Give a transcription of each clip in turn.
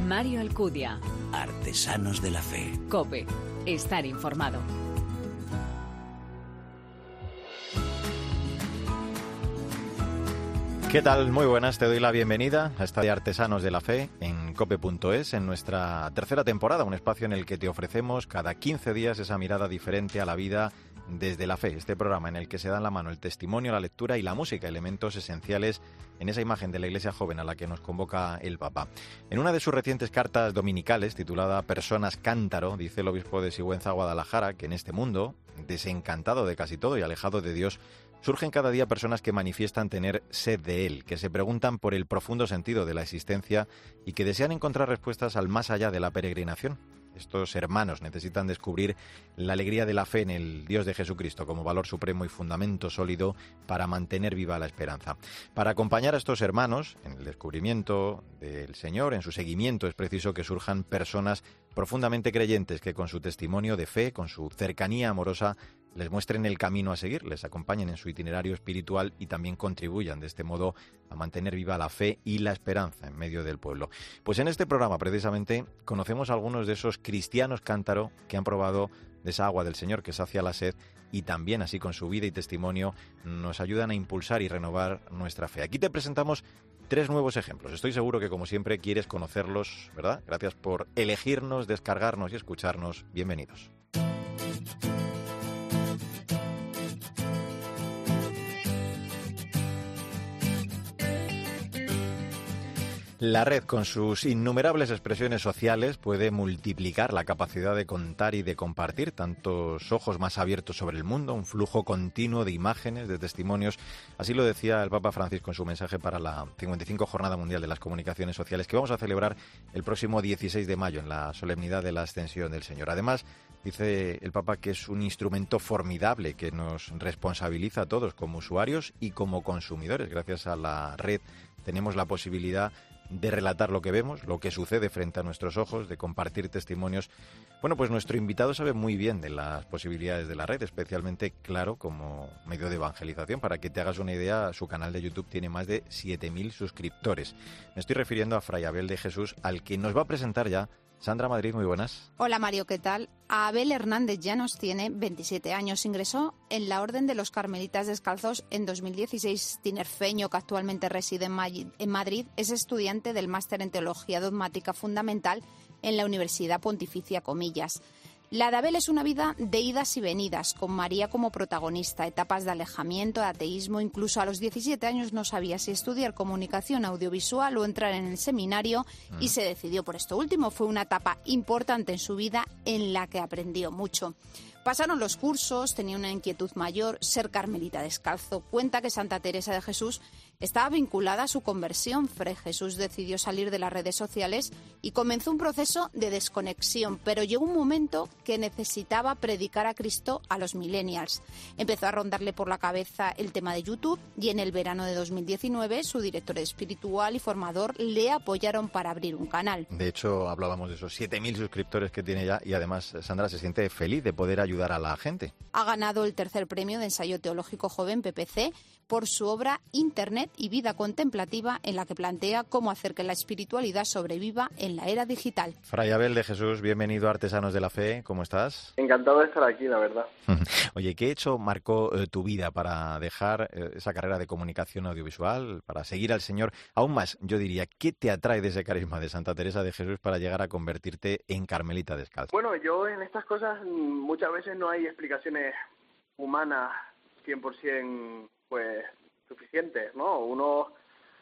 Mario Alcudia. Artesanos de la Fe. Cope. Estar informado. ¿Qué tal? Muy buenas, te doy la bienvenida a esta de Artesanos de la Fe en cope.es, en nuestra tercera temporada, un espacio en el que te ofrecemos cada 15 días esa mirada diferente a la vida desde la fe, este programa en el que se dan la mano el testimonio, la lectura y la música, elementos esenciales en esa imagen de la Iglesia joven a la que nos convoca el Papa. En una de sus recientes cartas dominicales, titulada Personas Cántaro, dice el obispo de Sigüenza, Guadalajara, que en este mundo, desencantado de casi todo y alejado de Dios, surgen cada día personas que manifiestan tener sed de Él, que se preguntan por el profundo sentido de la existencia y que desean encontrar respuestas al más allá de la peregrinación. Estos hermanos necesitan descubrir la alegría de la fe en el Dios de Jesucristo como valor supremo y fundamento sólido para mantener viva la esperanza. Para acompañar a estos hermanos en el descubrimiento del Señor, en su seguimiento, es preciso que surjan personas profundamente creyentes que con su testimonio de fe, con su cercanía amorosa, les muestren el camino a seguir, les acompañen en su itinerario espiritual y también contribuyan de este modo a mantener viva la fe y la esperanza en medio del pueblo. Pues en este programa precisamente conocemos a algunos de esos cristianos cántaro que han probado de esa agua del Señor que sacia la sed y también así con su vida y testimonio nos ayudan a impulsar y renovar nuestra fe. Aquí te presentamos tres nuevos ejemplos. Estoy seguro que como siempre quieres conocerlos, ¿verdad? Gracias por elegirnos, descargarnos y escucharnos. Bienvenidos. La red, con sus innumerables expresiones sociales, puede multiplicar la capacidad de contar y de compartir tantos ojos más abiertos sobre el mundo, un flujo continuo de imágenes, de testimonios. Así lo decía el Papa Francisco en su mensaje para la 55 Jornada Mundial de las Comunicaciones Sociales, que vamos a celebrar el próximo 16 de mayo en la solemnidad de la Ascensión del Señor. Además, dice el Papa que es un instrumento formidable que nos responsabiliza a todos como usuarios y como consumidores. Gracias a la red tenemos la posibilidad de relatar lo que vemos, lo que sucede frente a nuestros ojos, de compartir testimonios. Bueno, pues nuestro invitado sabe muy bien de las posibilidades de la red, especialmente, claro, como medio de evangelización. Para que te hagas una idea, su canal de YouTube tiene más de 7.000 suscriptores. Me estoy refiriendo a Fray Abel de Jesús, al que nos va a presentar ya Sandra Madrid, muy buenas. Hola Mario, ¿qué tal? Abel Hernández ya nos tiene 27 años. Ingresó en la Orden de los Carmelitas Descalzos en 2016. Tinerfeño, que actualmente reside en Madrid, es estudiante del máster en Teología Dogmática Fundamental en la Universidad Pontificia Comillas. La de Abel es una vida de idas y venidas, con María como protagonista, etapas de alejamiento, de ateísmo, incluso a los 17 años no sabía si estudiar comunicación audiovisual o entrar en el seminario y mm. se decidió por esto último. Fue una etapa importante en su vida en la que aprendió mucho. Pasaron los cursos, tenía una inquietud mayor, ser carmelita descalzo. Cuenta que Santa Teresa de Jesús estaba vinculada a su conversión. Fray Jesús decidió salir de las redes sociales y comenzó un proceso de desconexión, pero llegó un momento que necesitaba predicar a Cristo a los millennials. Empezó a rondarle por la cabeza el tema de YouTube y en el verano de 2019 su director espiritual y formador le apoyaron para abrir un canal. De hecho, hablábamos de esos 7.000 suscriptores que tiene ya y además Sandra se siente feliz de poder ayudar a la gente. Ha ganado el tercer premio de ensayo teológico joven PPC por su obra Internet y vida contemplativa en la que plantea cómo hacer que la espiritualidad sobreviva en la era digital. Fray Abel de Jesús, bienvenido a Artesanos de la Fe, ¿cómo estás? Encantado de estar aquí, la verdad. Oye, ¿qué hecho marcó eh, tu vida para dejar eh, esa carrera de comunicación audiovisual, para seguir al Señor? Aún más, yo diría, ¿qué te atrae de ese carisma de Santa Teresa de Jesús para llegar a convertirte en Carmelita descalza? Bueno, yo en estas cosas mm, muchas veces no hay explicaciones humanas 100% pues suficientes, ¿no? Uno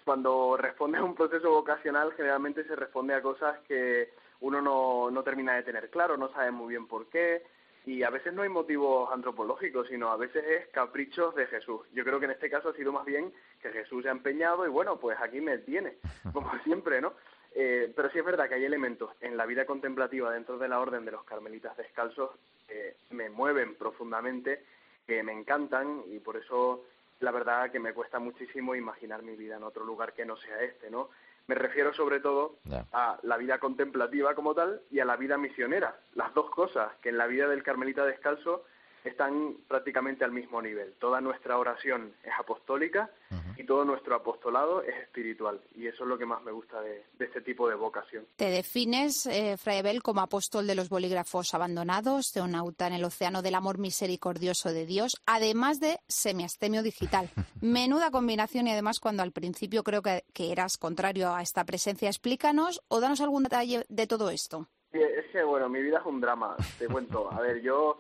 cuando responde a un proceso vocacional generalmente se responde a cosas que uno no, no termina de tener claro, no sabe muy bien por qué y a veces no hay motivos antropológicos, sino a veces es caprichos de Jesús. Yo creo que en este caso ha sido más bien que Jesús se ha empeñado y bueno, pues aquí me tiene, como siempre, ¿no? Eh, pero sí es verdad que hay elementos en la vida contemplativa dentro de la orden de los carmelitas descalzos que me mueven profundamente, que me encantan y por eso la verdad que me cuesta muchísimo imaginar mi vida en otro lugar que no sea este, ¿no? Me refiero sobre todo a la vida contemplativa como tal y a la vida misionera, las dos cosas, que en la vida del Carmelita Descalzo están prácticamente al mismo nivel. Toda nuestra oración es apostólica y todo nuestro apostolado es espiritual. Y eso es lo que más me gusta de, este tipo de vocación. Te defines, eh, Fray Abel, como apóstol de los bolígrafos abandonados, teonauta en el océano del amor misericordioso de Dios, además de semiastemio digital. Menuda combinación y además cuando al principio creo que, que eras contrario a esta presencia, explícanos o danos algún detalle de todo esto. Es que, bueno, mi vida es un drama, te cuento. A ver, yo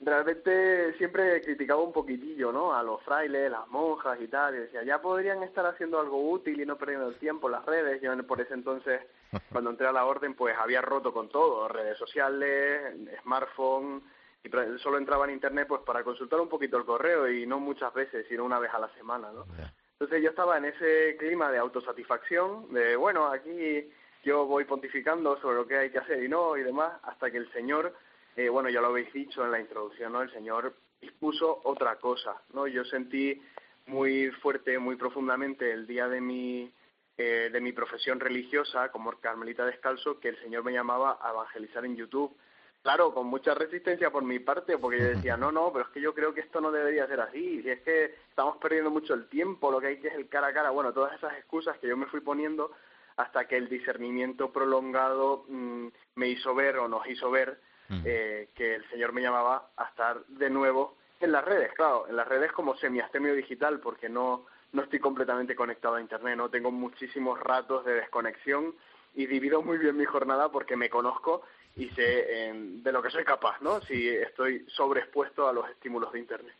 realmente siempre criticaba un poquitillo, ¿no? A los frailes, las monjas y tal, y decía, ya podrían estar haciendo algo útil y no perdiendo el tiempo en las redes. Yo por ese entonces, cuando entré a la orden, pues había roto con todo, redes sociales, smartphone, y solo entraba en internet pues para consultar un poquito el correo y no muchas veces, sino una vez a la semana, ¿no? Entonces yo estaba en ese clima de autosatisfacción, de bueno, aquí yo voy pontificando sobre lo que hay que hacer y no y demás, hasta que el Señor eh, bueno, ya lo habéis dicho en la introducción, ¿no? El Señor dispuso otra cosa, ¿no? Yo sentí muy fuerte, muy profundamente el día de mi, eh, de mi profesión religiosa como carmelita descalzo que el Señor me llamaba a evangelizar en YouTube. Claro, con mucha resistencia por mi parte, porque yo decía, no, no, pero es que yo creo que esto no debería ser así, si es que estamos perdiendo mucho el tiempo, lo que hay que es el cara a cara, bueno, todas esas excusas que yo me fui poniendo hasta que el discernimiento prolongado mm, me hizo ver o nos hizo ver eh, que el Señor me llamaba a estar de nuevo en las redes, claro, en las redes como semiastemio digital, porque no, no estoy completamente conectado a Internet, no tengo muchísimos ratos de desconexión y divido muy bien mi jornada porque me conozco y sé de lo que soy capaz, ¿no? Si estoy sobreexpuesto a los estímulos de Internet.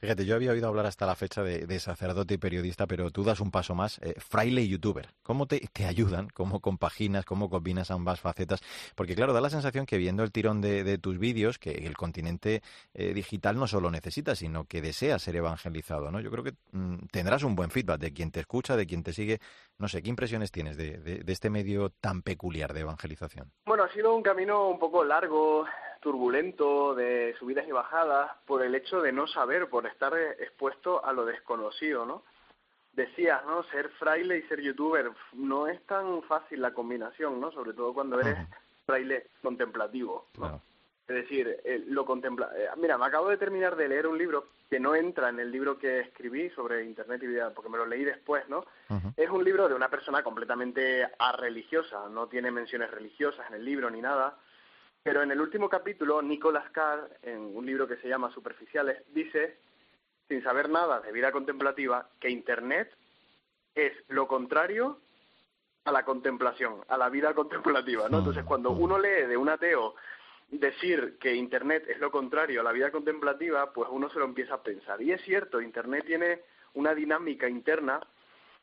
Fíjate, yo había oído hablar hasta la fecha de, sacerdote y periodista, pero tú das un paso más, eh, fraile y youtuber. ¿Cómo te, ayudan? ¿Cómo compaginas? ¿Cómo combinas ambas facetas? Porque claro, da la sensación que viendo el tirón de, tus vídeos, que el continente eh, digital no solo necesita, sino que desea ser evangelizado, ¿no? Yo creo que mm, tendrás un buen feedback de quien te escucha, de quien te sigue. No sé, ¿qué impresiones tienes de este medio tan peculiar de evangelización? Bueno, ha sido un camino un poco largo, turbulento, de subidas y bajadas, por el hecho de no saber, por estar expuesto a lo desconocido, ¿no? Decías, ¿no? Ser fraile y ser youtuber, no es tan fácil la combinación, ¿no? Sobre todo cuando eres fraile contemplativo, ¿no? Es decir, lo contempla. Eh, mira, me acabo de terminar de leer un libro que no entra en el libro que escribí sobre Internet y vida, porque me lo leí después, ¿no? Es un libro de una persona completamente religiosa, no tiene menciones religiosas en el libro ni nada, pero en el último capítulo, Nicolas Carr, en un libro que se llama Superficiales, dice, sin saber nada de vida contemplativa, que Internet es lo contrario a la contemplación, a la vida contemplativa, ¿no? Entonces, cuando uno lee de un ateo decir que Internet es lo contrario a la vida contemplativa, pues uno se lo empieza a pensar. Y es cierto, Internet tiene una dinámica interna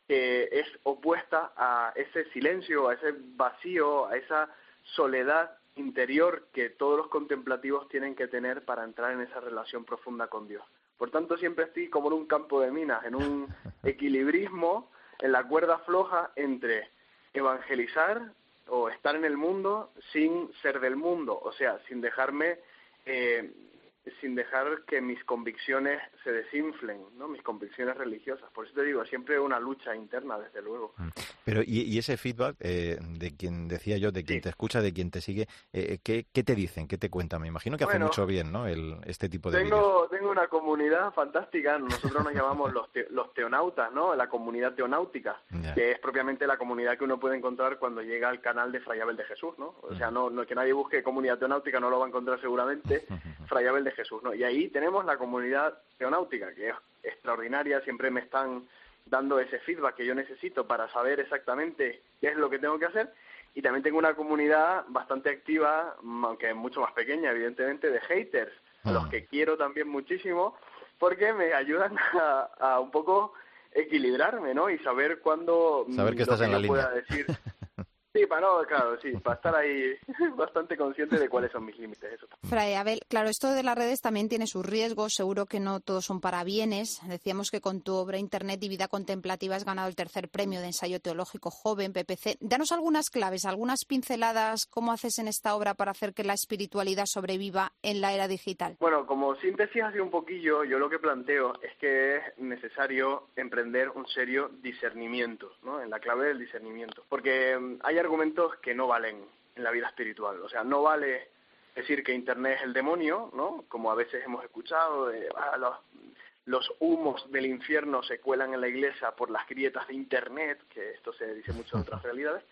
que es opuesta a ese silencio, a ese vacío, a esa soledad interior que todos los contemplativos tienen que tener para entrar en esa relación profunda con Dios. Por tanto, siempre estoy como en un campo de minas, en un equilibrismo, en la cuerda floja entre evangelizar o estar en el mundo sin ser del mundo, o sea, sin dejarme eh, sin dejar que mis convicciones se desinflen, ¿no? Mis convicciones religiosas. Por eso te digo, siempre una lucha interna, desde luego. Mm. Pero, ¿y, ese feedback eh, de quien decía yo, de quien te escucha, de quien te sigue, eh, ¿qué, te dicen? ¿Qué te cuentan? Me imagino que hace mucho bien, ¿no? El, este tipo de tengo, Tengo una comunidad fantástica, nosotros nos llamamos los, los teonautas, ¿no? La comunidad teonáutica, que es propiamente la comunidad que uno puede encontrar cuando llega al canal de Fray Abel de Jesús, ¿no? O sea, no, no que nadie busque comunidad teonáutica, no lo va a encontrar seguramente, Fray Abel de Jesús, ¿no? Y ahí tenemos la comunidad teonáutica, que es extraordinaria, siempre me están dando ese feedback que yo necesito para saber exactamente qué es lo que tengo que hacer. Y también tengo una comunidad bastante activa, aunque mucho más pequeña, evidentemente, de haters, a los ah. que quiero también muchísimo, porque me ayudan a, un poco equilibrarme, ¿no? Y saber cuándo saber que estás en la línea. decir Sí, para no, claro, sí, para estar ahí bastante consciente de cuáles son mis límites. Eso. Fray Abel, claro, esto de las redes también tiene sus riesgos, seguro que no todos son para bienes. Decíamos que con tu obra Internet y Vida Contemplativa has ganado el tercer premio de ensayo teológico joven, PPC. Danos algunas claves, algunas pinceladas, ¿cómo haces en esta obra para hacer que la espiritualidad sobreviva en la era digital? Bueno, como síntesis así un poquillo, yo lo que planteo es que es necesario emprender un serio discernimiento, ¿no? En la clave del discernimiento. Porque mm, hay argumentos que no valen en la vida espiritual. O sea, no vale decir que Internet es el demonio, ¿no? Como a veces hemos escuchado, de, ah, los, los humos del infierno se cuelan en la iglesia por las grietas de Internet, que esto se dice mucho en otras realidades.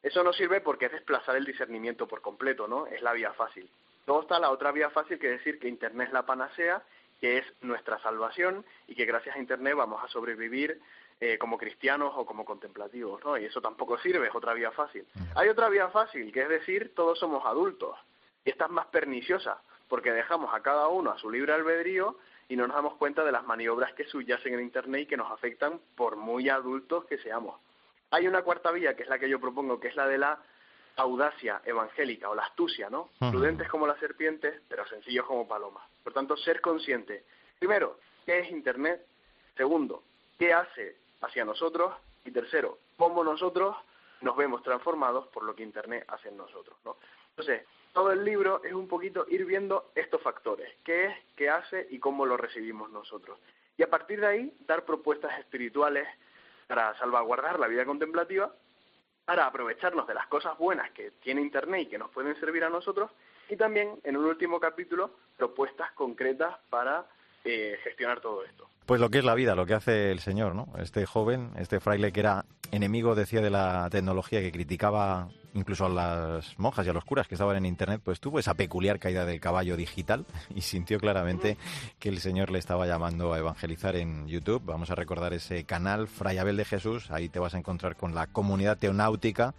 Eso no sirve porque es desplazar el discernimiento por completo, ¿no? Es la vía fácil. Luego está la otra vía fácil que decir que Internet es la panacea, que es nuestra salvación y que gracias a Internet vamos a sobrevivir eh, como cristianos o como contemplativos, ¿no? Y eso tampoco sirve, es otra vía fácil. Hay otra vía fácil, que es decir, todos somos adultos. Y esta es más perniciosa, porque dejamos a cada uno a su libre albedrío y no nos damos cuenta de las maniobras que subyacen en Internet y que nos afectan por muy adultos que seamos. Hay una cuarta vía, que es la que yo propongo, que es la de la audacia evangélica o la astucia, ¿no? Prudentes como las serpientes, pero sencillos como palomas. Por tanto, ser consciente. Primero, ¿qué es Internet? Segundo, ¿qué hace hacia nosotros y tercero, cómo nosotros nos vemos transformados por lo que Internet hace en nosotros. ¿no? Entonces, todo el libro es un poquito ir viendo estos factores, qué es, qué hace y cómo lo recibimos nosotros. Y a partir de ahí, dar propuestas espirituales para salvaguardar la vida contemplativa, para aprovecharnos de las cosas buenas que tiene Internet y que nos pueden servir a nosotros, y también, en un último capítulo, propuestas concretas para eh, gestionar todo esto. Pues lo que es la vida, lo que hace el señor, ¿no? Este joven, este fraile que era enemigo, decía, de la tecnología, que criticaba incluso a las monjas y a los curas que estaban en Internet, pues tuvo esa peculiar caída del caballo digital y sintió claramente que el Señor le estaba llamando a evangelizar en YouTube. Vamos a recordar ese canal, Fray Abel de Jesús, ahí te vas a encontrar con la comunidad teonáutica,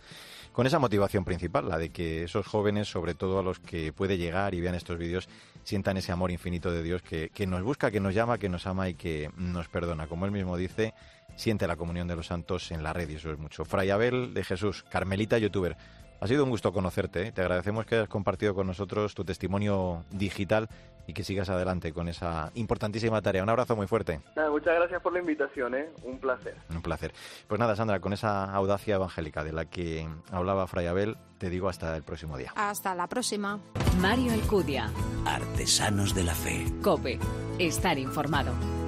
con esa motivación principal, la de que esos jóvenes, sobre todo a los que puede llegar y vean estos vídeos, sientan ese amor infinito de Dios que, que nos busca, que nos llama, que nos ama y que nos perdona. Como él mismo dice, siente la comunión de los santos en la red y eso es mucho. Fray Abel de Jesús, Carmelita youtuber. Ha sido un gusto conocerte. ¿eh? Te agradecemos que hayas compartido con nosotros tu testimonio digital y que sigas adelante con esa importantísima tarea. Un abrazo muy fuerte. muchas gracias por la invitación, ¿eh? un placer. Un placer. Pues nada, Sandra, con esa audacia evangélica de la que hablaba Fray Abel, te digo hasta el próximo día. Hasta la próxima. Mario Alcudia. Artesanos de la Fe. Cope. Estar informado.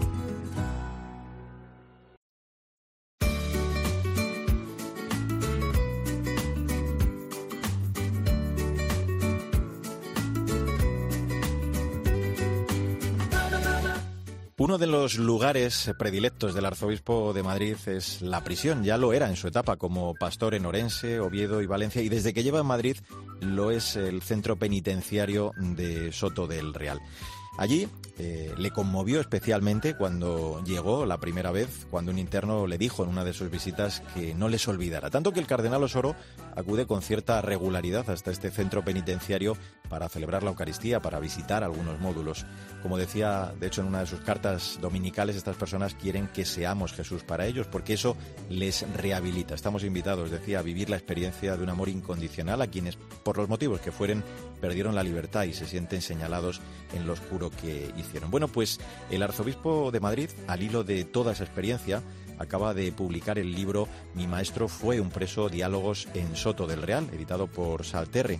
Uno de los lugares predilectos del arzobispo de Madrid es la prisión. Ya lo era en su etapa como pastor en Orense, Oviedo y Valencia y desde que lleva en Madrid lo es el centro penitenciario de Soto del Real. Allí eh, le conmovió especialmente cuando llegó la primera vez, cuando un interno le dijo en una de sus visitas que no les olvidara. Tanto que el cardenal Osoro acude con cierta regularidad hasta este centro penitenciario para celebrar la Eucaristía, para visitar algunos módulos. Como decía, de hecho, en una de sus cartas dominicales, estas personas quieren que seamos Jesús para ellos, porque eso les rehabilita. Estamos invitados, decía, a vivir la experiencia de un amor incondicional a quienes, por los motivos que fueren, perdieron la libertad y se sienten señalados en lo oscuro que hicieron. Bueno, pues el arzobispo de Madrid, al hilo de toda esa experiencia, acaba de publicar el libro Mi maestro fue un preso, diálogos en Soto del Real, editado por Salterre.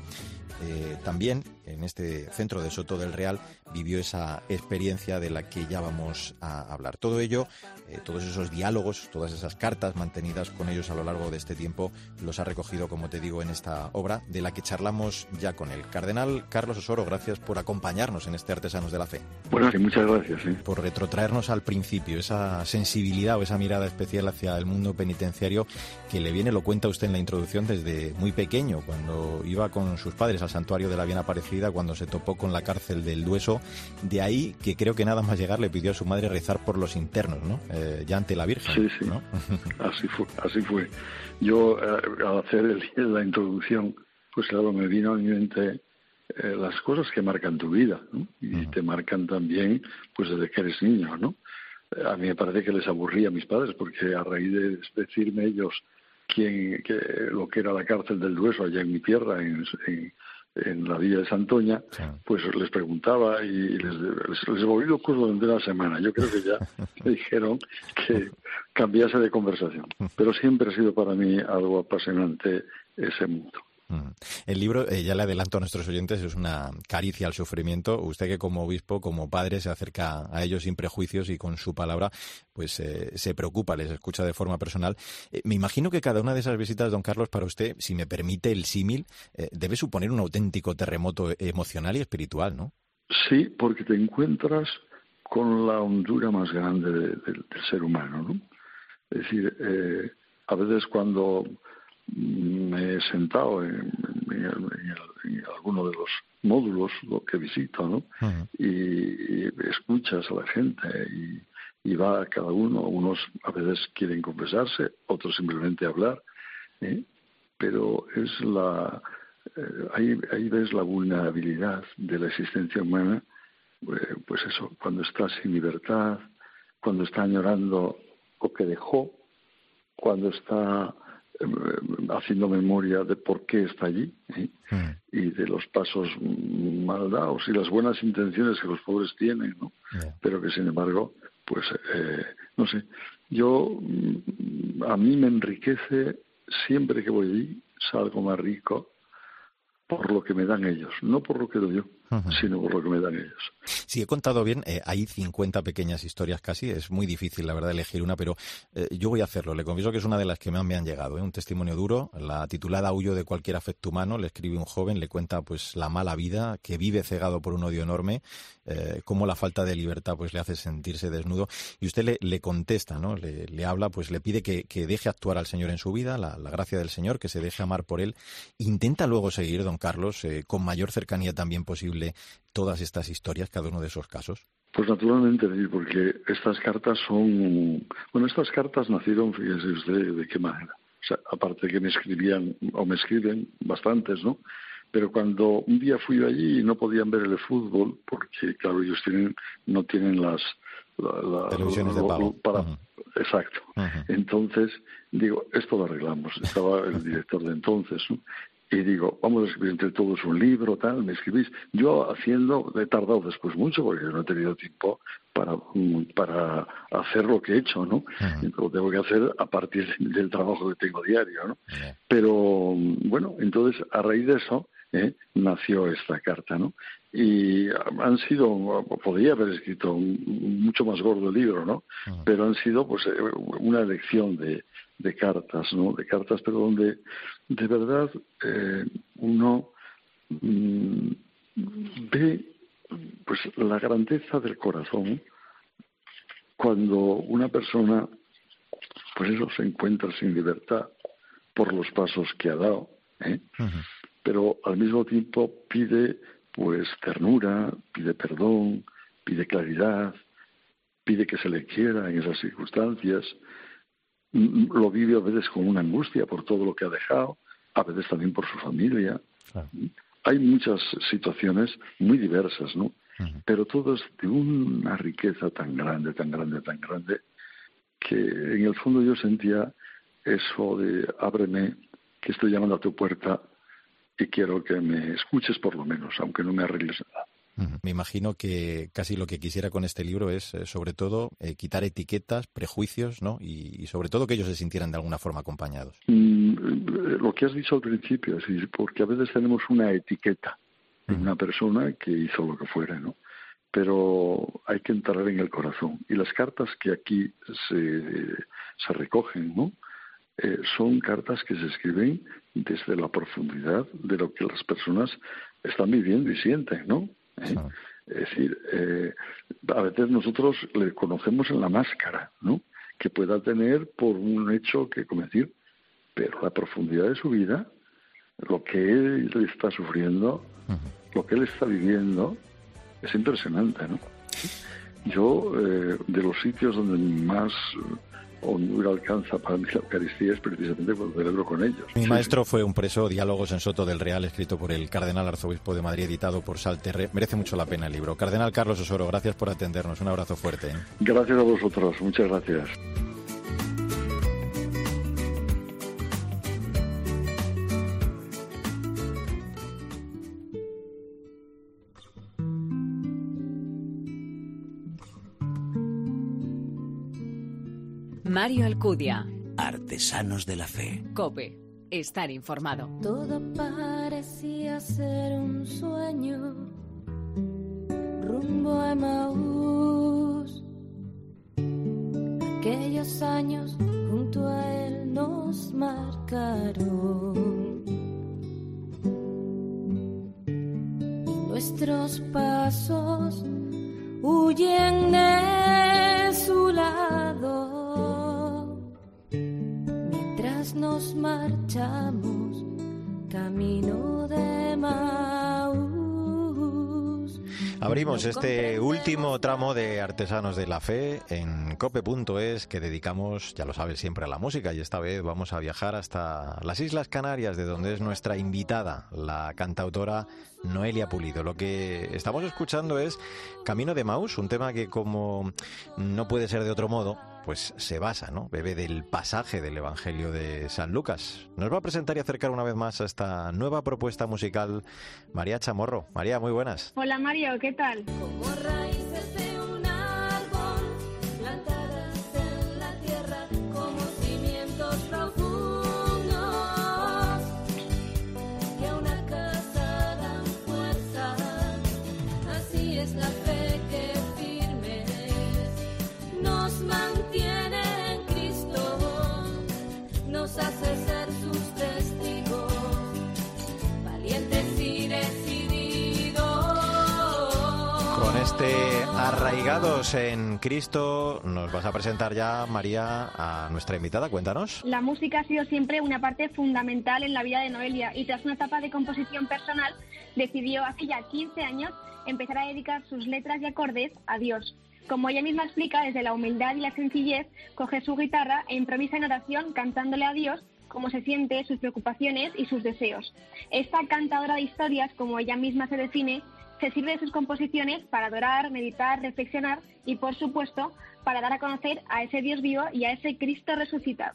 Eh, también en este centro de Soto del Real vivió esa experiencia de la que ya vamos a hablar. Todo ello, eh, todos esos diálogos, todas esas cartas mantenidas con ellos a lo largo de este tiempo, los ha recogido, como te digo, en esta obra de la que charlamos ya con el cardenal Carlos Osoro, gracias por acompañarnos en este Artesanos de la Fe. Bueno, sí, muchas gracias. ¿eh? Por retrotraernos al principio, esa sensibilidad o esa mirada especial hacia el mundo penitenciario que le viene, lo cuenta usted en la introducción desde muy pequeño, cuando iba con sus padres al santuario de la Bien Aparecida, cuando se topó con la cárcel del Dueso. De ahí que creo que nada más llegar le pidió a su madre rezar por los internos, ¿no? Eh, ya ante la Virgen. Sí, sí. así fue, así fue. Yo, eh, al hacer la introducción, pues claro, me vino a mi mente eh, las cosas que marcan tu vida, ¿no? Y te marcan también, pues desde que eres niño, ¿no? A mí me parece que les aburría a mis padres, porque a raíz de decirme ellos quién, que, lo que era la cárcel del Dueso allá en mi tierra, en, en la villa de Santoña, pues les preguntaba y les, les, les volví locos durante una semana. Yo creo que ya me dijeron que cambiase de conversación. Pero siempre ha sido para mí algo apasionante ese mundo. Mm. El libro, eh, ya le adelanto a nuestros oyentes, es una caricia al sufrimiento. Usted que como obispo, como padre, se acerca a ellos sin prejuicios y con su palabra, pues eh, se preocupa, les escucha de forma personal. Eh, me imagino que cada una de esas visitas, don Carlos, para usted, si me permite el símil, debe suponer un auténtico terremoto emocional y espiritual, ¿no? Sí, porque te encuentras con la hondura más grande del ser humano, ¿no? Es decir, a veces cuando me he sentado en, alguno de los módulos lo que visito, ¿no? y, escuchas a la gente y, va cada uno, unos a veces quieren confesarse, otros simplemente hablar, ¿eh? pero es la eh, ahí, ahí ves la vulnerabilidad de la existencia humana, eh, pues eso, cuando está sin libertad, cuando está añorando lo que dejó, cuando está haciendo memoria de por qué está allí ¿eh? hmm. y de los pasos mal dados y las buenas intenciones que los pobres tienen, ¿no? Pero que sin embargo, pues, eh, no sé, yo, mm, a mí me enriquece siempre que voy allí, salgo más rico por lo que me dan ellos, no por lo que doy yo sino por lo que me dan ellos. Si he contado bien, eh, hay 50 pequeñas historias casi, es muy difícil la verdad elegir una, pero eh, yo voy a hacerlo. Le confieso que es una de las que más me han llegado, ¿eh? un testimonio duro, la titulada Huyo de cualquier afecto humano, le escribe un joven, le cuenta pues la mala vida, que vive cegado por un odio enorme, cómo la falta de libertad pues le hace sentirse desnudo, y usted le, le contesta, ¿no? Le, habla, pues le pide que, deje actuar al Señor en su vida, la, la, gracia del Señor, que se deje amar por él, intenta luego seguir, don Carlos, con mayor cercanía también posible todas estas historias, cada uno de esos casos? Pues naturalmente, porque estas cartas son, bueno, estas cartas nacieron, fíjese usted, de qué manera. O sea, aparte que me escribían, o me escriben bastantes, ¿no? Pero cuando un día fui allí y no podían ver el fútbol, porque claro, ellos tienen, no tienen las, televisiones de pago. Para, Exacto. Entonces, digo, esto lo arreglamos. Estaba el director de entonces, ¿no? Y digo, vamos a escribir entre todos un libro, tal, me escribís. Yo haciendo, he tardado después mucho porque no he tenido tiempo para, para hacer lo que he hecho, ¿no? Lo tengo que hacer a partir del trabajo que tengo diario, ¿no? Pero bueno, entonces a raíz de eso ¿eh? nació esta carta, ¿no? Y han sido, podría haber escrito un, mucho más gordo el libro, ¿no? Pero han sido pues eh, una elección de, de cartas, ¿no? De cartas, pero donde de verdad eh, uno mm, ve pues la grandeza del corazón cuando una persona pues eso se encuentra sin libertad por los pasos que ha dado ¿eh? Pero al mismo tiempo pide pues ternura pide perdón pide claridad pide que se le quiera en esas circunstancias lo vive a veces con una angustia por todo lo que ha dejado, a veces también por su familia. Hay muchas situaciones muy diversas, ¿no? Pero todo es de una riqueza tan grande, tan grande, tan grande, que en el fondo yo sentía eso de ábreme, que estoy llamando a tu puerta y quiero que me escuches por lo menos, aunque no me arregles nada. Me imagino que casi lo que quisiera con este libro es, eh, sobre todo, eh, quitar etiquetas, prejuicios, ¿no? Y, sobre todo que ellos se sintieran de alguna forma acompañados. Mm, lo que has dicho al principio, sí, porque a veces tenemos una etiqueta de una persona que hizo lo que fuera, ¿no? Pero hay que entrar en el corazón. Y las cartas que aquí se, se recogen, ¿no? Eh, son cartas que se escriben desde la profundidad de lo que las personas están viviendo y sienten, ¿no? ¿eh? Es decir, eh, a veces nosotros le conocemos en la máscara, ¿no? Que pueda tener por un hecho que cometer, pero la profundidad de su vida, lo que él está sufriendo, lo que él está viviendo, es impresionante, ¿no? Yo, eh, de los sitios donde más hondura alcanza para mí la Eucaristía es precisamente cuando celebro con ellos. Mi maestro fue un preso, Diálogos en Soto del Real, escrito por el Cardenal Arzobispo de Madrid, editado por Salterre. Merece mucho la pena el libro. Cardenal Carlos Osoro, gracias por atendernos. Un abrazo fuerte. ¿eh? Gracias a vosotros. Muchas gracias. Mario Alcudia. Artesanos de la Fe. Cope. Estar informado. Todo parecía ser un sueño. Rumbo a Maús. Aquellos años junto a él nos marcaron. Nuestros pasos huyen de marchamos camino de Maús. Abrimos este último tramo de Artesanos de la Fe en cope.es que dedicamos, ya lo sabes, siempre a la música y esta vez vamos a viajar hasta las Islas Canarias de donde es nuestra invitada, la cantautora Noelia Pulido. Lo que estamos escuchando es Camino de Maús, un tema que como no puede ser de otro modo, pues se basa, ¿no? Bebe del pasaje del Evangelio de San Lucas. Nos va a presentar y acercar una vez más a esta nueva propuesta musical María Chamorro. María, muy buenas. Hola Mario, ¿qué tal? Arraigados en Cristo nos vas a presentar ya, María, a nuestra invitada. Cuéntanos. La música ha sido siempre una parte fundamental en la vida de Noelia y tras una etapa de composición personal decidió hace ya 15 años empezar a dedicar sus letras y acordes a Dios. Como ella misma explica, desde la humildad y la sencillez, coge su guitarra e improvisa en oración cantándole a Dios cómo se siente, sus preocupaciones y sus deseos. Esta cantadora de historias, como ella misma se define, se sirve de sus composiciones para adorar, meditar, reflexionar y, por supuesto, para dar a conocer a ese Dios vivo y a ese Cristo resucitado.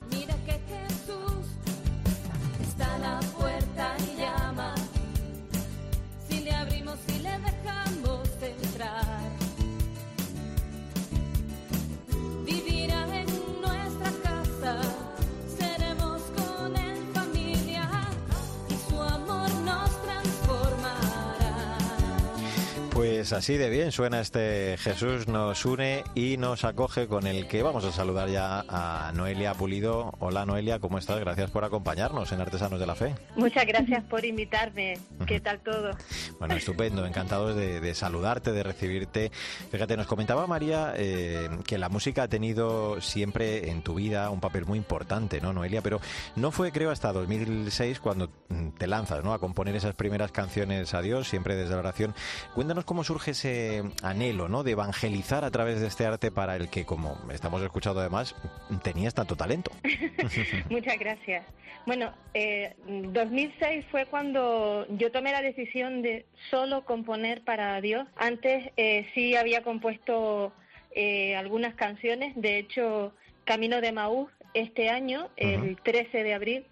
Pues así de bien suena este Jesús nos une y nos acoge con el que vamos a saludar ya a Noelia Pulido. Hola Noelia, ¿cómo estás? Gracias por acompañarnos en Artesanos de la Fe. Muchas gracias por invitarme. ¿Qué tal todo? Bueno, estupendo, encantados de, de saludarte, de recibirte. Fíjate, nos comentaba María eh, que la música ha tenido siempre en tu vida un papel muy importante, ¿no, Noelia? Pero no fue, creo, hasta 2006 cuando mm, te lanzas, ¿no? A componer esas primeras canciones a Dios, siempre desde la oración. Cuéntanos cómo surge ese anhelo, ¿no? De evangelizar a través de este arte para el que, como estamos escuchando además, tenías tanto talento. Muchas gracias. Bueno, eh, 2006 fue cuando yo tomé la decisión de solo componer para Dios. Antes eh, sí había compuesto eh, algunas canciones. De hecho, Camino de Maús este año, el 13 de abril,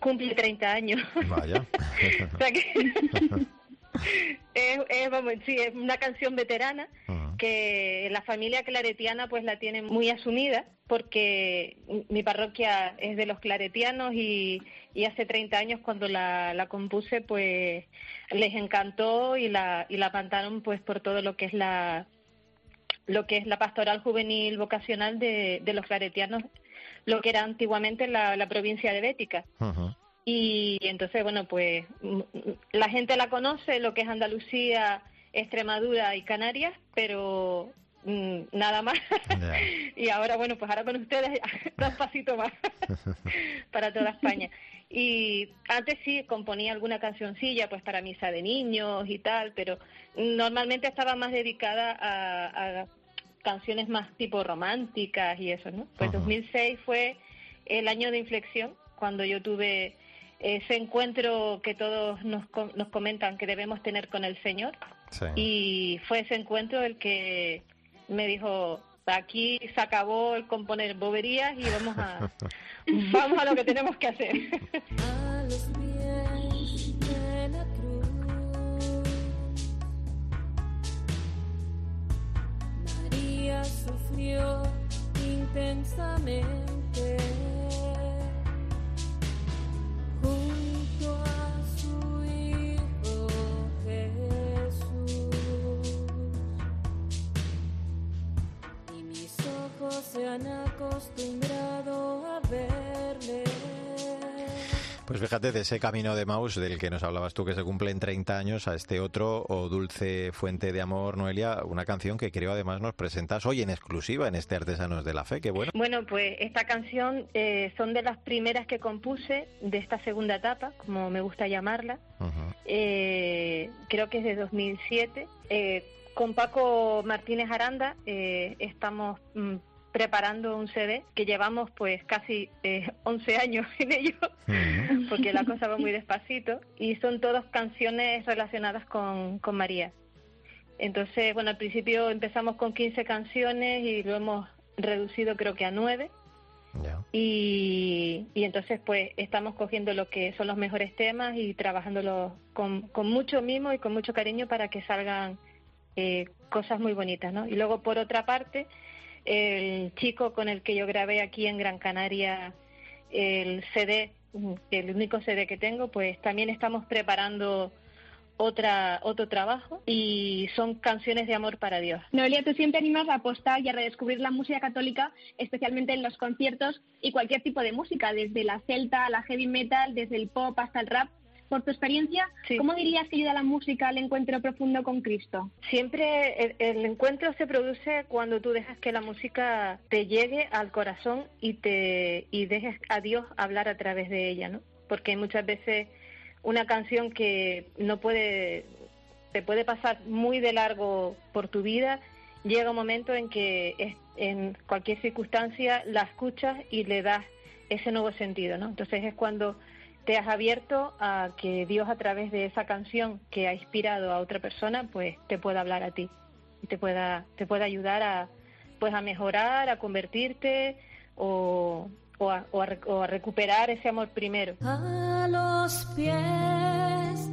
cumple 30 años. Vaya. O sea que- es, es, vamos, sí, es una canción veterana que la familia claretiana pues la tiene muy asumida porque mi parroquia es de los claretianos y, y hace 30 años cuando la, la compuse pues les encantó y la, y la cantaron pues por todo lo que es la lo que es la pastoral juvenil vocacional de, de los claretianos, lo que era antiguamente la, la provincia de Bética. Ujú. Y entonces, bueno, pues mm, la gente la conoce, lo que es Andalucía, Extremadura y Canarias, pero mm, nada más. Y ahora, bueno, pues ahora con ustedes da un pasito más para toda España. Y antes sí componía alguna cancioncilla, pues para misa de niños y tal, pero normalmente estaba más dedicada a, a canciones más tipo románticas y eso, ¿no? Pues Ajá. 2006 fue el año de inflexión, cuando yo tuve ese encuentro que todos nos, co- nos comentan que debemos tener con el Señor. Sí. Y fue ese encuentro el que me dijo, aquí se acabó el componer boberías y vamos a, vamos a lo que tenemos que hacer. a los pies de la cruz. María sufrió intensamente acostumbrado a verle. Pues fíjate de ese camino de Maus del que nos hablabas tú que se cumple en 30 años a este otro o Dulce Fuente de Amor, Noelia, una canción que creo además nos presentas hoy en exclusiva en este Artesanos de la Fe, qué bueno. Bueno, pues esta canción eh, son de las primeras que compuse de esta segunda etapa, como me gusta llamarla. Eh, creo que es de 2007. Eh, con Paco Martínez Aranda eh, estamos mm, preparando un CD que llevamos pues casi eh, 11 años en ello, Ujú. porque la cosa va muy despacito, y son todas canciones relacionadas con, con María. Entonces, bueno, al principio empezamos con 15 canciones y lo hemos reducido creo que a 9. Ya. Y, y entonces pues estamos cogiendo lo que son los mejores temas y trabajándolo con, con mucho mimo y con mucho cariño para que salgan eh, cosas muy bonitas, ¿no? Y luego por otra parte, el chico con el que yo grabé aquí en Gran Canaria el CD, el único CD que tengo, pues también estamos preparando otra otro trabajo y son canciones de amor para Dios. Noelia, tú siempre animas a apostar y a redescubrir la música católica, especialmente en los conciertos y cualquier tipo de música, desde la celta, la heavy metal, desde el pop hasta el rap. Por tu experiencia, Sí. ¿cómo dirías que ayuda la música al encuentro profundo con Cristo? Siempre el, el encuentro se produce cuando tú dejas que la música te llegue al corazón y te y dejes a Dios hablar a través de ella, ¿no? Porque muchas veces una canción que no puede te puede pasar muy de largo por tu vida, llega un momento en que es- en cualquier circunstancia la escuchas y le das ese nuevo sentido, ¿no? Entonces es cuando te has abierto a que Dios a través de esa canción que ha inspirado a otra persona, pues te pueda hablar a ti y te pueda te pueda ayudar a pues a mejorar, a convertirte o, o, a, o a rec- o a recuperar ese amor primero. a los pies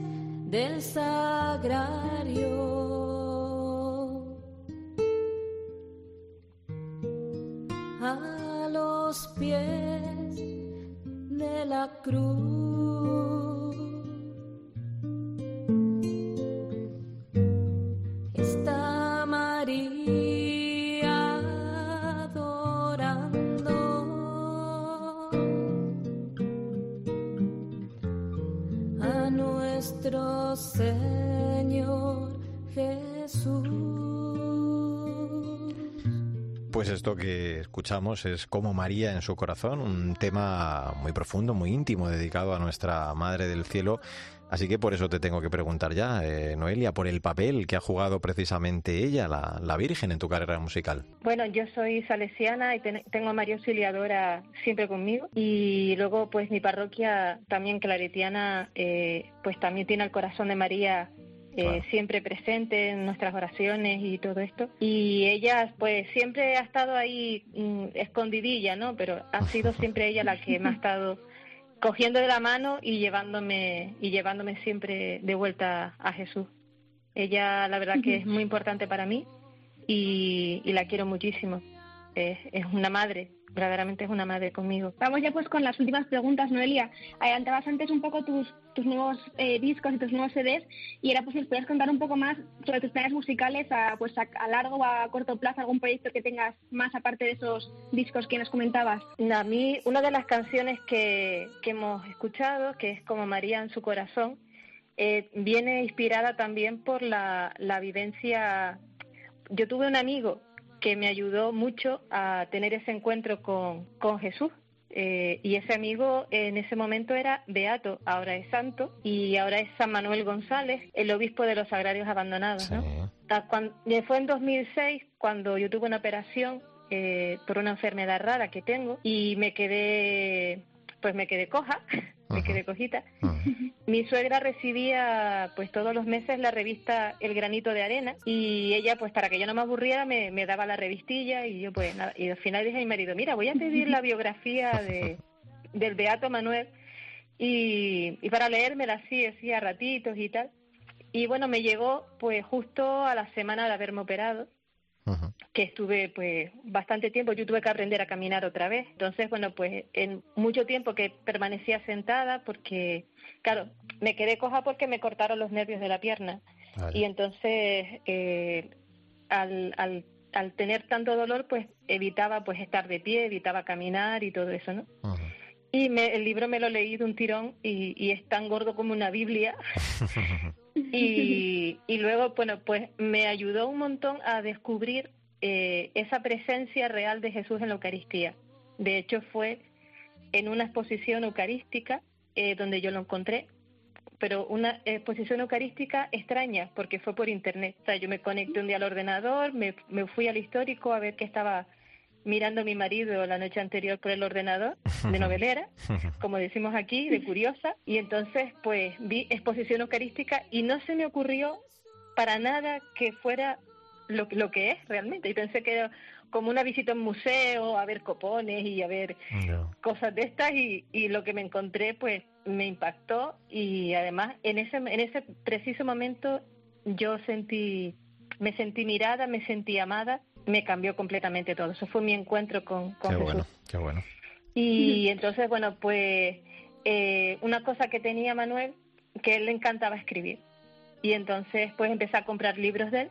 del sagrario. De la cruz. Es como María en su corazón, un tema muy profundo, muy íntimo, dedicado a nuestra Madre del Cielo. Así que por eso te tengo que preguntar ya, eh, Noelia, por el papel que ha jugado precisamente ella, la, la Virgen, en tu carrera musical. Bueno, yo soy salesiana y ten- tengo a María Auxiliadora siempre conmigo y luego pues mi parroquia también claretiana eh, pues también tiene el corazón de María eh, siempre presente en nuestras oraciones y todo esto y ella pues siempre ha estado ahí mm, escondidilla, ¿no? Pero ha sido siempre ella la que me ha estado cogiendo de la mano y llevándome y llevándome siempre de vuelta a Jesús. Ella la verdad que es muy importante para mí y, y la quiero muchísimo. Es, es una madre, verdaderamente es una madre conmigo. Vamos ya pues con las últimas preguntas, Noelia. Adelantabas antes un poco tus, tus nuevos eh, discos y tus nuevos CDs y era pues si nos podías contar un poco más sobre tus planes musicales a, pues a, a largo o a corto plazo, algún proyecto que tengas más aparte de esos discos que nos comentabas. A mí, una de las canciones que, que hemos escuchado, que es como María en su corazón, eh, viene inspirada también por la, la vivencia. Yo tuve un amigo que me ayudó mucho a tener ese encuentro con, con Jesús. Eh, y ese amigo en ese momento era Beato, ahora es santo, y ahora es San Manuel González, el obispo de los agrarios abandonados. ¿no? Ah, eh, fue en 2006 cuando yo tuve una operación eh, por una enfermedad rara que tengo y me quedé, pues me quedé coja, me quedé cojita. Mi suegra recibía pues todos los meses la revista El granito de arena y ella pues para que yo no me aburriera me, me daba la revistilla y yo pues nada, y al final dije a mi marido, mira voy a pedir la biografía de, del Beato Manuel y, y para leérmela así, así a ratitos y tal. Y bueno, me llegó pues justo a la semana de haberme operado, que estuve pues bastante tiempo, yo tuve que aprender a caminar otra vez. Entonces, bueno, pues en mucho tiempo que permanecía sentada porque, claro, me quedé coja porque me cortaron los nervios de la pierna. Vale. Y entonces, eh, al, al, al tener tanto dolor, pues evitaba pues estar de pie, evitaba caminar y todo eso, ¿no? Y me, el libro me lo leí de un tirón y, y es tan gordo como una Biblia. y, y luego, bueno, pues me ayudó un montón a descubrir eh, esa presencia real de Jesús en la Eucaristía. De hecho, fue en una exposición eucarística eh, donde yo lo encontré, pero una exposición eucarística extraña porque fue por internet. O sea, yo me conecté un día al ordenador, me, me fui al histórico a ver qué estaba mirando a mi marido la noche anterior por el ordenador de novelera, como decimos aquí, de curiosa, y entonces pues vi exposición eucarística y no se me ocurrió para nada que fuera lo, lo que es realmente. Y pensé que era como una visita a un museo, a ver copones y a ver cosas de estas y, y lo que me encontré pues me impactó y además en ese, en ese preciso momento yo sentí, me sentí mirada, me sentí amada, me cambió completamente todo. Eso fue mi encuentro con, con Qué Jesús. bueno, qué bueno. Y entonces, bueno, pues eh, una cosa que tenía Manuel, que él le encantaba escribir. Y entonces, pues empecé a comprar libros de él.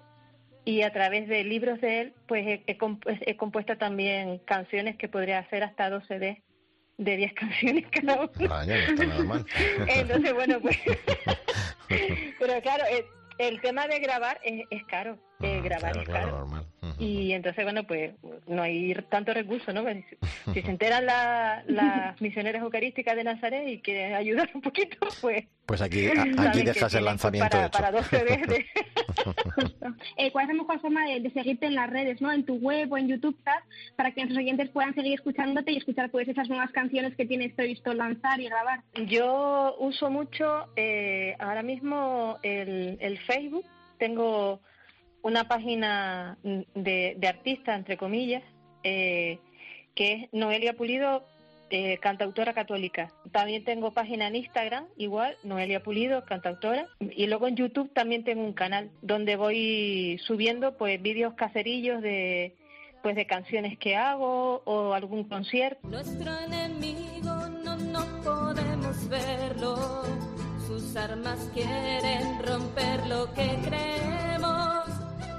Y a través de libros de él, pues he, he comp- he compuesto también canciones que podría hacer hasta 12 de, de 10 canciones cada uno. No está nada mal. Entonces, bueno, pues. Pero claro, el, el tema de grabar es, es caro. eh, grabar Claro, es claro, caro. normal. Y entonces, bueno, pues no hay tanto recurso, ¿no? Pues, Si, se enteran la- las misioneras eucarísticas de Nazaret y quieren ayudar un poquito, pues. Pues aquí, aquí que dejas el tienen lanzamiento para, hecho. para dos de- Eh, ¿Cuál es la mejor forma de, de seguirte en las redes, no? En tu web o en YouTube, quizás, para que nuestros oyentes puedan seguir escuchándote y escuchar pues esas nuevas canciones que tienes previsto lanzar y grabar. Yo uso mucho eh, ahora mismo el, el Facebook. Tengo una página de, de artista, entre comillas, eh, que es Noelia Pulido, eh, cantautora católica. También tengo página en Instagram, igual, Noelia Pulido, cantautora. Y luego en YouTube también tengo un canal donde voy subiendo pues vídeos caserillos de pues de canciones que hago o algún concierto. Nuestro enemigo no, no podemos verlo. Sus armas quieren romper lo que creemos.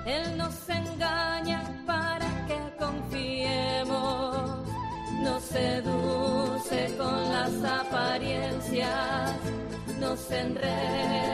Él nos engaña para que confiemos. Nos seduce con las apariencias. Nos enreda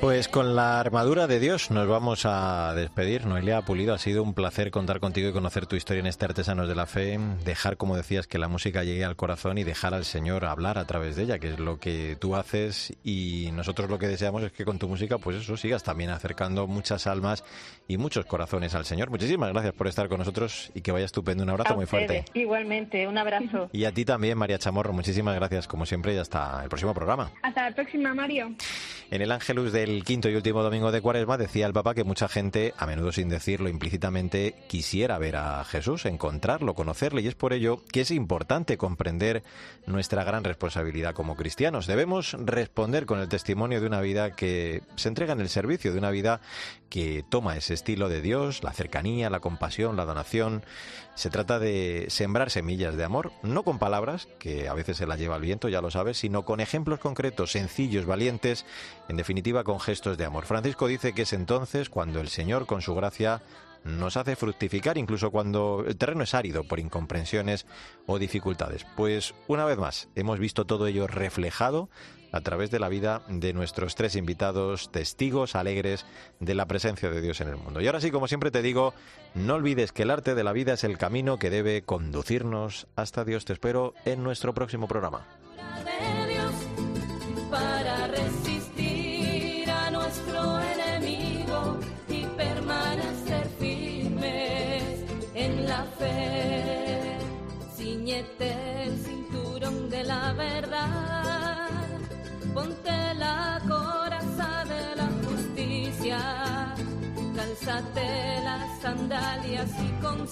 Pues con la armadura de Dios nos vamos a despedir. Noelia Pulido, ha sido un placer contar contigo y conocer tu historia en este Artesanos de la Fe. Dejar, como decías, que la música llegue al corazón y dejar al Señor hablar a través de ella, que es lo que tú haces. Y nosotros lo que deseamos es que con tu música, pues eso, sigas también acercando muchas almas y muchos corazones al Señor. Muchísimas gracias por estar con nosotros y que vaya estupendo. Un abrazo A muy fuerte. Igualmente, un abrazo. Y a ti también, María Chamorro, muchísimas gracias como siempre y hasta el próximo programa. Hasta la próxima, Mario. En el Ángelus del quinto y último domingo de Cuaresma decía el Papa que mucha gente, a menudo sin decirlo implícitamente, quisiera ver a Jesús, encontrarlo, conocerle, y es por ello que es importante comprender nuestra gran responsabilidad como cristianos. Debemos responder con el testimonio de una vida que se entrega en el servicio, de una vida que toma ese estilo de Dios, la cercanía, la compasión, la donación. Se trata de sembrar semillas de amor, no con palabras, que a veces se las lleva el viento, ya lo sabes, sino con ejemplos concretos, sencillos, valientes, en definitiva con gestos de amor. Francisco dice que es entonces cuando el Señor, con su gracia, nos hace fructificar incluso cuando el terreno es árido por incomprensiones o dificultades. Pues una vez más, hemos visto todo ello reflejado a través de la vida de nuestros tres invitados, testigos alegres de la presencia de Dios en el mundo. Y ahora sí, como siempre te digo, no olvides que el arte de la vida es el camino que debe conducirnos hasta Dios. Te espero en nuestro próximo programa.